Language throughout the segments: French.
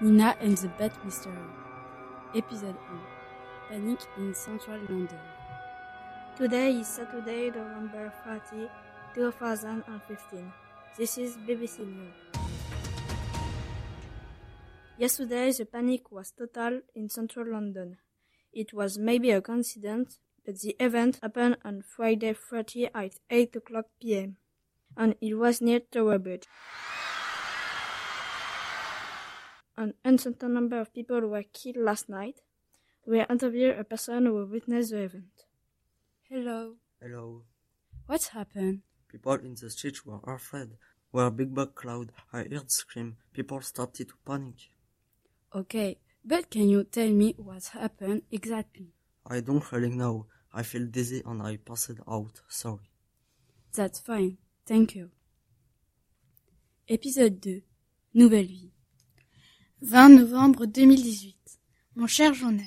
Nina and the Bat Mystery. Épisode 1. Panic in Central London. Today is Saturday, November 30, 2015. This is BBC News. Yesterday, the panic was total in central London. It was maybe a coincidence, but the event happened on Friday 30 at 8 o'clock p.m. and it was near Tower Bridge. An uncertain number of people were killed last night. We interviewed a person who witnessed the event. Hello. Hello. What happened? People in the streets were afraid. Were a big black cloud. I heard scream. People started to panic. Okay, but can you tell me what happened exactly? I don't really know. I feel dizzy and I passed out. Sorry. That's fine. Thank you. Épisode 2. Nouvelle vie. 20 novembre 2018. Mon cher journal.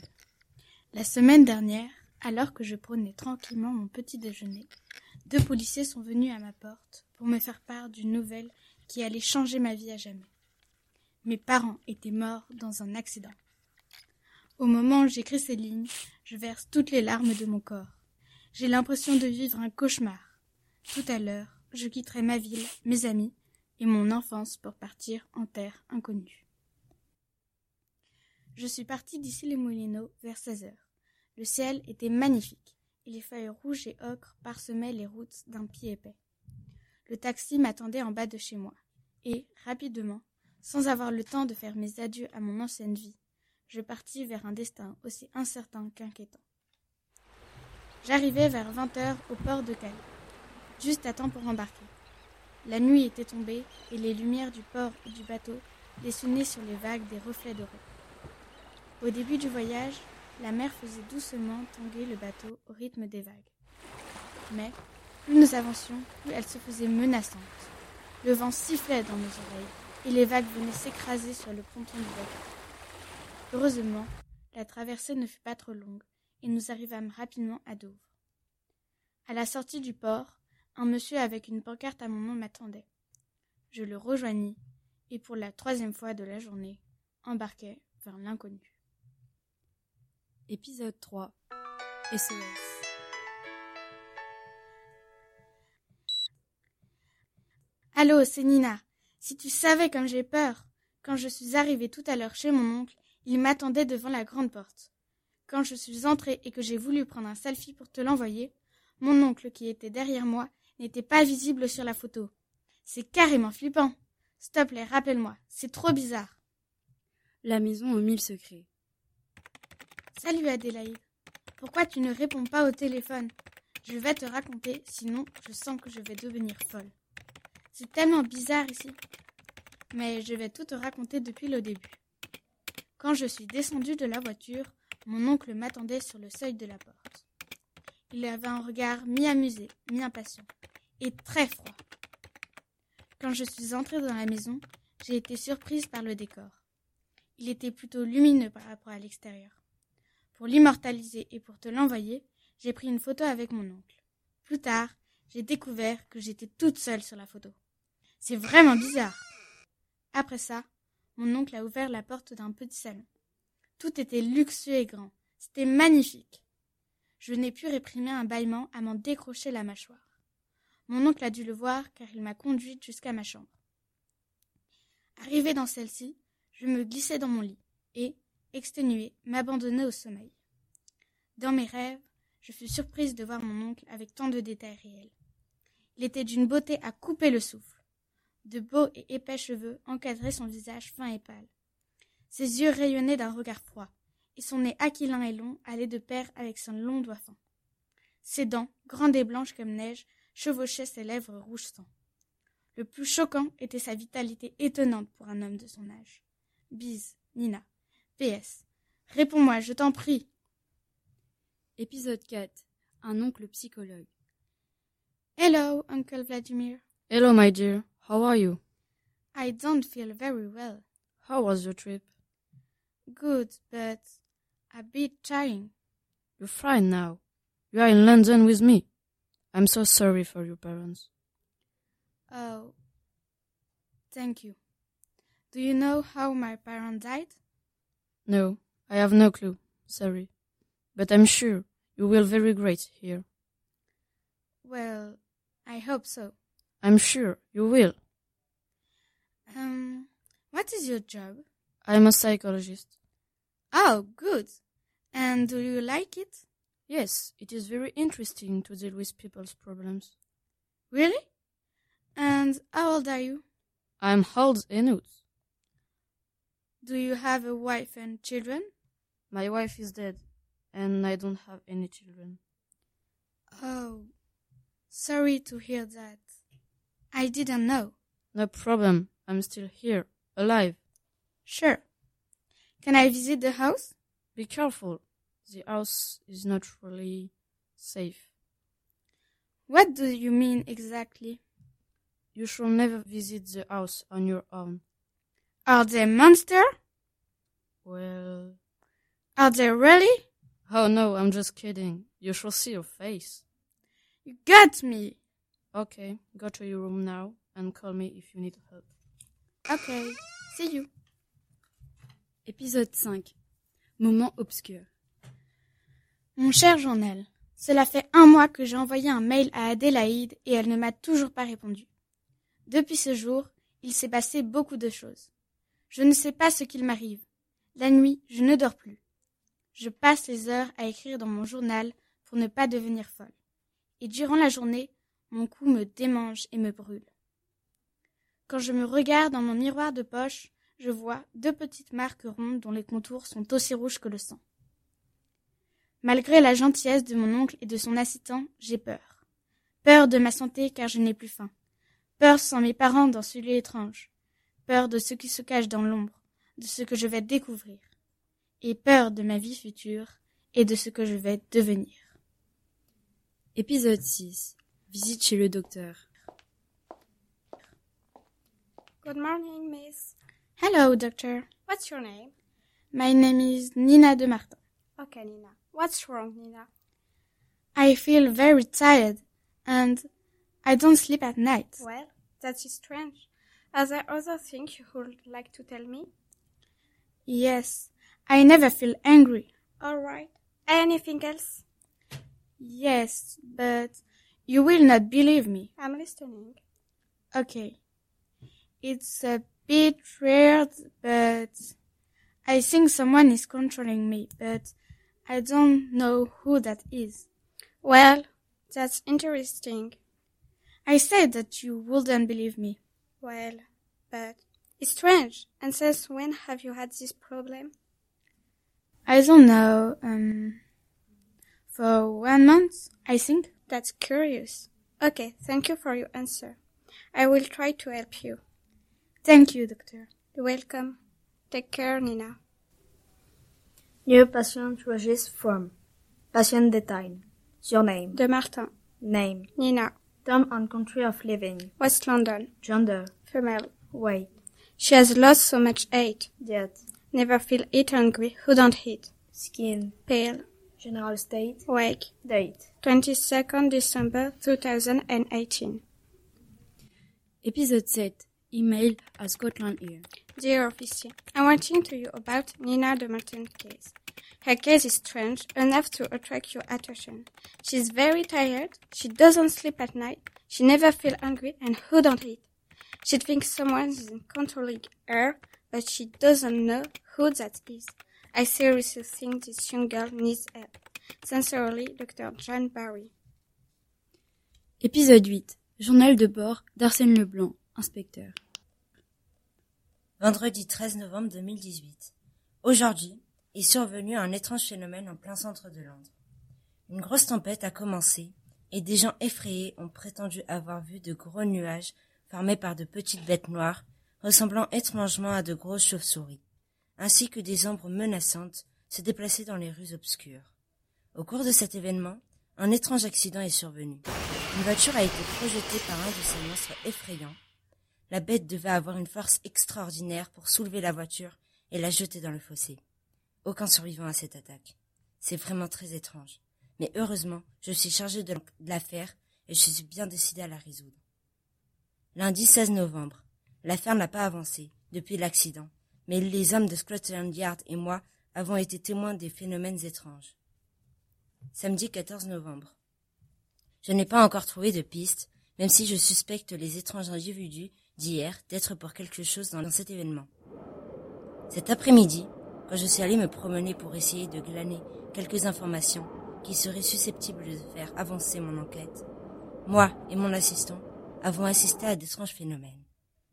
La semaine dernière, alors que je prenais tranquillement mon petit déjeuner, deux policiers sont venus à ma porte pour me faire part d'une nouvelle qui allait changer ma vie à jamais. Mes parents étaient morts dans un accident. Au moment où j'écris ces lignes, je verse toutes les larmes de mon corps. J'ai l'impression de vivre un cauchemar. Tout à l'heure, je quitterai ma ville, mes amis et mon enfance pour partir en terre inconnue. Je suis partie d'ici les Moulineaux vers 16 heures. Le ciel était magnifique et les feuilles rouges et ocres parsemaient les routes d'un pied épais. Le taxi m'attendait en bas de chez moi et, rapidement, sans avoir le temps de faire mes adieux à mon ancienne vie, je partis vers un destin aussi incertain qu'inquiétant. J'arrivai vers vingt heures au port de Calais, juste à temps pour embarquer. La nuit était tombée et les lumières du port et du bateau dessinaient sur les vagues des reflets dorés. Au début du voyage, la mer faisait doucement tanguer le bateau au rythme des vagues. Mais, plus nous avancions, plus elle se faisait menaçante. Le vent sifflait dans nos oreilles et les vagues venaient s'écraser sur le ponton du bateau. Heureusement, la traversée ne fut pas trop longue et nous arrivâmes rapidement à Douvres. À la sortie du port, un monsieur avec une pancarte à mon nom m'attendait. Je le rejoignis et pour la troisième fois de la journée, embarquai vers l'inconnu. Épisode 3. SOS. Allô, c'est Nina. Si tu savais comme j'ai peur. Quand je suis arrivée tout à l'heure chez mon oncle, il m'attendait devant la grande porte. Quand je suis entrée et que j'ai voulu prendre un selfie pour te l'envoyer, mon oncle qui était derrière moi n'était pas visible sur la photo. C'est carrément flippant. S'il te plaît, rappelle-moi. C'est trop bizarre. La maison aux mille secrets. Salut Adélaïde. Pourquoi tu ne réponds pas au téléphone? Je vais te raconter, sinon je sens que je vais devenir folle. C'est tellement bizarre ici. Mais je vais tout te raconter depuis le début. Quand je suis descendue de la voiture, mon oncle m'attendait sur le seuil de la porte. Il avait un regard mi-amusé, mi-impatient, et très froid. Quand je suis entrée dans la maison, j'ai été surprise par le décor. Il était plutôt lumineux par rapport à l'extérieur. Pour l'immortaliser et pour te l'envoyer, j'ai pris une photo avec mon oncle. Plus tard, j'ai découvert que j'étais toute seule sur la photo. C'est vraiment bizarre. Après ça, mon oncle a ouvert la porte d'un petit salon. Tout était luxueux et grand. C'était magnifique. Je n'ai pu réprimer un bâillement à m'en décrocher la mâchoire. Mon oncle a dû le voir car il m'a conduite jusqu'à ma chambre. Arrivé dans celle-ci, je me glissai dans mon lit et, exténué, m'abandonnai au sommeil. Dans mes rêves, je fus surprise de voir mon oncle avec tant de détails réels. Il était d'une beauté à couper le souffle. De beaux et épais cheveux encadraient son visage fin et pâle. Ses yeux rayonnaient d'un regard froid, et son nez aquilin et long allait de pair avec son long doigt fin. Ses dents, grandes et blanches comme neige, chevauchaient ses lèvres rouge sang. Le plus choquant était sa vitalité étonnante pour un homme de son âge. Bise, Nina. PS. Réponds-moi, je t'en prie. Épisode 4. Un oncle psychologue. Hello, Uncle Vladimir. Hello, my dear. How are you? I don't feel very well. How was your trip? Good, but a bit tiring. You're fine now. You are in London with me. I'm so sorry for your parents. Oh, thank you. Do you know how my parent died? No, I have no clue. Sorry. But I'm sure you will very great here. Well, I hope so. I'm sure you will. Um, what is your job? I'm a psychologist. Oh, good. And do you like it? Yes, it is very interesting to deal with people's problems. Really? And how old are you? I'm old enough. Do you have a wife and children? My wife is dead, and I don't have any children. Oh, sorry to hear that. I didn't know. No problem. I'm still here, alive. Sure. Can I visit the house? Be careful. The house is not really safe. What do you mean exactly? You should never visit the house on your own. Are they monster? Well, Are they really? oh no, I'm just kidding. You should see your face. You got me. Okay, go to your room now and call me if you need help. Okay, see you. Épisode 5. Moment obscur. Mon cher journal, cela fait un mois que j'ai envoyé un mail à Adélaïde et elle ne m'a toujours pas répondu. Depuis ce jour, il s'est passé beaucoup de choses. Je ne sais pas ce qu'il m'arrive. La nuit, je ne dors plus. Je passe les heures à écrire dans mon journal pour ne pas devenir folle. Et durant la journée, mon cou me démange et me brûle. Quand je me regarde dans mon miroir de poche, je vois deux petites marques rondes dont les contours sont aussi rouges que le sang. Malgré la gentillesse de mon oncle et de son assistant, j'ai peur. Peur de ma santé car je n'ai plus faim. Peur sans mes parents dans ce lieu étrange. Peur de ce qui se cache dans l'ombre, de ce que je vais découvrir. Et peur de ma vie future et de ce que je vais devenir. Épisode 6. Visite chez le docteur. Good morning, miss. Hello, doctor. What's your name? My name is Nina de Martin. Okay, Nina. What's wrong, Nina? I feel very tired and I don't sleep at night. Well, that is strange. Are there other things you would like to tell me? Yes, I never feel angry. All right. Anything else? Yes, but you will not believe me. I'm listening. Okay. It's a bit weird, but I think someone is controlling me, but I don't know who that is. Well, that's interesting. I said that you wouldn't believe me. Well, but it's strange. And since when have you had this problem? I don't know, um, for one month, I think. That's curious. Okay, thank you for your answer. I will try to help you. Thank you, doctor. You're welcome. Take care, Nina. New patient register form. Patient detail. Surname. De Martin. Name. Nina. Time and country of living. West London. Gender. Female. Weight. She has lost so much weight. Diet. Never feel eat hungry. Who don't eat? Skin. Pale. General state. Wake. Date. 22nd December 2018. Épisode 7. Email à Scotland Yard. Dear officer, I'm writing to you about Nina de Martin case. Her case is strange enough to attract your attention. She's very tired, she doesn't sleep at night, she never feel hungry and who don't eat. She thinks someone is controlling her, but she doesn't know who that is. I seriously think this young girl needs help. Sincerely, Dr. John Barry. Épisode 8. Journal de bord d'Arsène Leblanc, inspecteur. Vendredi 13 novembre 2018. Aujourd'hui est survenu un étrange phénomène en plein centre de Londres. Une grosse tempête a commencé et des gens effrayés ont prétendu avoir vu de gros nuages formés par de petites bêtes noires ressemblant étrangement à de grosses chauves-souris, ainsi que des ombres menaçantes se déplacer dans les rues obscures. Au cours de cet événement, un étrange accident est survenu. Une voiture a été projetée par un de ces monstres effrayants. La bête devait avoir une force extraordinaire pour soulever la voiture et la jeter dans le fossé. Aucun survivant à cette attaque. C'est vraiment très étrange. Mais heureusement, je suis chargé de l'affaire et je suis bien décidé à la résoudre. Lundi 16 novembre. L'affaire n'a pas avancé, depuis l'accident, mais les hommes de Scotland Yard et moi avons été témoins des phénomènes étranges. Samedi 14 novembre. Je n'ai pas encore trouvé de piste, même si je suspecte les étranges individus d'hier d'être pour quelque chose dans cet événement. Cet après-midi, je suis allé me promener pour essayer de glaner quelques informations qui seraient susceptibles de faire avancer mon enquête, moi et mon assistant avons assisté à d'étranges phénomènes.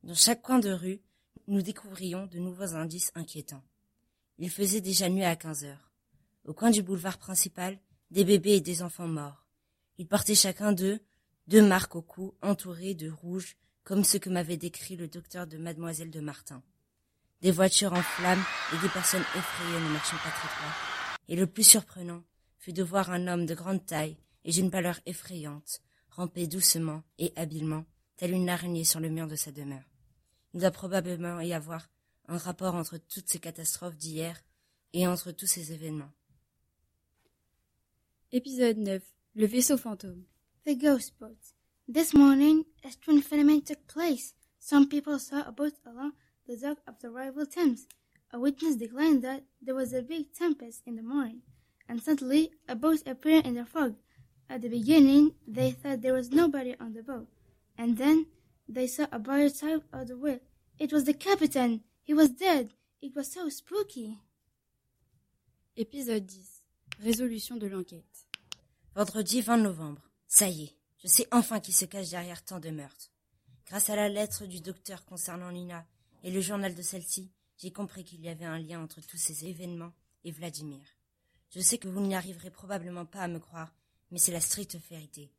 Dans chaque coin de rue, nous découvrions de nouveaux indices inquiétants. Il faisait déjà nuit à quinze heures. Au coin du boulevard principal, des bébés et des enfants morts. Ils portaient chacun d'eux deux marques au cou entourées de rouge, comme ce que m'avait décrit le docteur de mademoiselle de Martin. Des voitures en flammes et des personnes effrayées ne marchant pas très droit. Et le plus surprenant fut de voir un homme de grande taille et d'une pâleur effrayante ramper doucement et habilement, tel une araignée sur le mur de sa demeure. Il doit probablement y avoir un rapport entre toutes ces catastrophes d'hier et entre tous ces événements. Épisode 9. Le vaisseau fantôme. The ghost boat. This morning, a strange phenomenon took place. Some people saw a boat along the dock of the rival Thames. A witness declared that there was a big tempest in the morning, and suddenly a boat appeared in the fog. At the beginning, they thought there was nobody on the boat, and then they saw a body type of the wheel. It was the captain. He was dead. It was so spooky. Épisode 10. Résolution de l'enquête. Vendredi 20 novembre. Ça y est, je sais enfin qui se cache derrière tant de meurtres. Grâce à la lettre du docteur concernant Lina et le journal de celle-ci, j'ai compris qu'il y avait un lien entre tous ces événements et Vladimir. Je sais que vous n'y arriverez probablement pas à me croire, mais c'est la stricte vérité.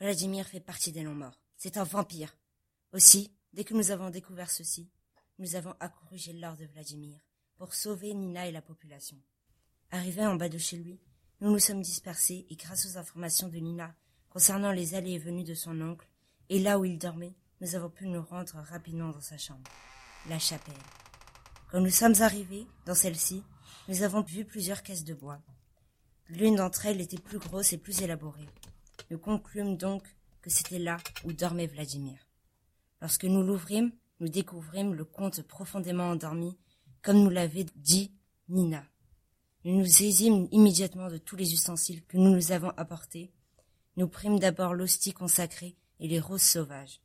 Vladimir fait partie des non-morts. C'est un vampire. Aussi, dès que nous avons découvert ceci, nous avons accouru chez Lord de Vladimir pour sauver Nina et la population. Arrivés en bas de chez lui, nous nous sommes dispersés et grâce aux informations de Nina concernant les allées et venues de son oncle et là où il dormait, nous avons pu nous rendre rapidement dans sa chambre, la chapelle. Quand nous sommes arrivés dans celle-ci, nous avons vu plusieurs caisses de bois. L'une d'entre elles était plus grosse et plus élaborée. Nous conclûmes donc que c'était là où dormait Vladimir. Lorsque nous l'ouvrîmes, nous découvrîmes le comte profondément endormi, comme nous l'avait dit Nina. Nous nous saisîmes immédiatement de tous les ustensiles que nous nous avons apportés. Nous prîmes d'abord l'hostie consacrée et les roses sauvages.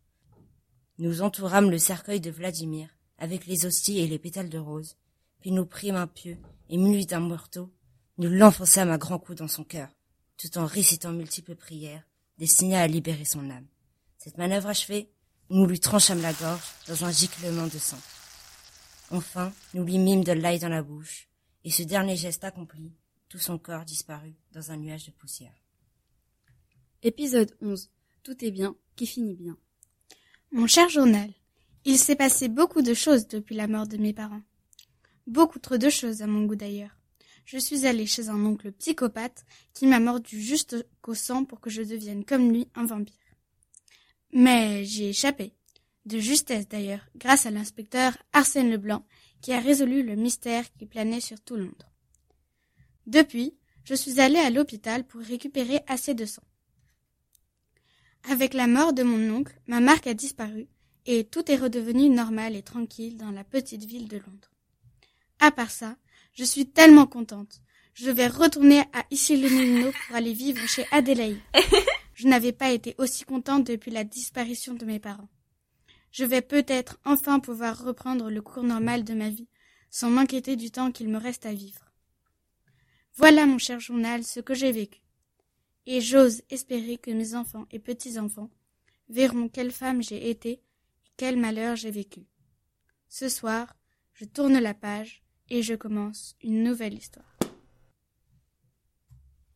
Nous entourâmes le cercueil de Vladimir avec les hosties et les pétales de rose, puis nous prîmes un pieu et muni d'un marteau, nous l'enfonçâmes à grands coups dans son cœur, tout en récitant multiples prières destinées à libérer son âme. Cette manœuvre achevée, nous lui tranchâmes la gorge dans un giclement de sang. Enfin, nous lui mîmes de l'ail dans la bouche, et ce dernier geste accompli, tout son corps disparut dans un nuage de poussière. Épisode 11. Tout est bien, qui finit bien. Mon cher journal, il s'est passé beaucoup de choses depuis la mort de mes parents. Beaucoup trop de choses à mon goût d'ailleurs. Je suis allée chez un oncle psychopathe qui m'a mordu juste qu'au sang pour que je devienne comme lui un vampire. Mais j'y ai échappé. De justesse d'ailleurs, grâce à l'inspecteur Arsène Leblanc, qui a résolu le mystère qui planait sur tout Londres. Depuis, je suis allée à l'hôpital pour récupérer assez de sang. Avec la mort de mon oncle, ma marque a disparu et tout est redevenu normal et tranquille dans la petite ville de Londres. À part ça, je suis tellement contente. Je vais retourner à Issy-les-Moulineaux pour aller vivre chez Adélaïde. Je n'avais pas été aussi contente depuis la disparition de mes parents. Je vais peut-être enfin pouvoir reprendre le cours normal de ma vie, sans m'inquiéter du temps qu'il me reste à vivre. Voilà, mon cher journal, ce que j'ai vécu. Et j'ose espérer que mes enfants et petits-enfants verront quelle femme j'ai été quel malheur j'ai vécu. Ce soir, je tourne la page et je commence une nouvelle histoire.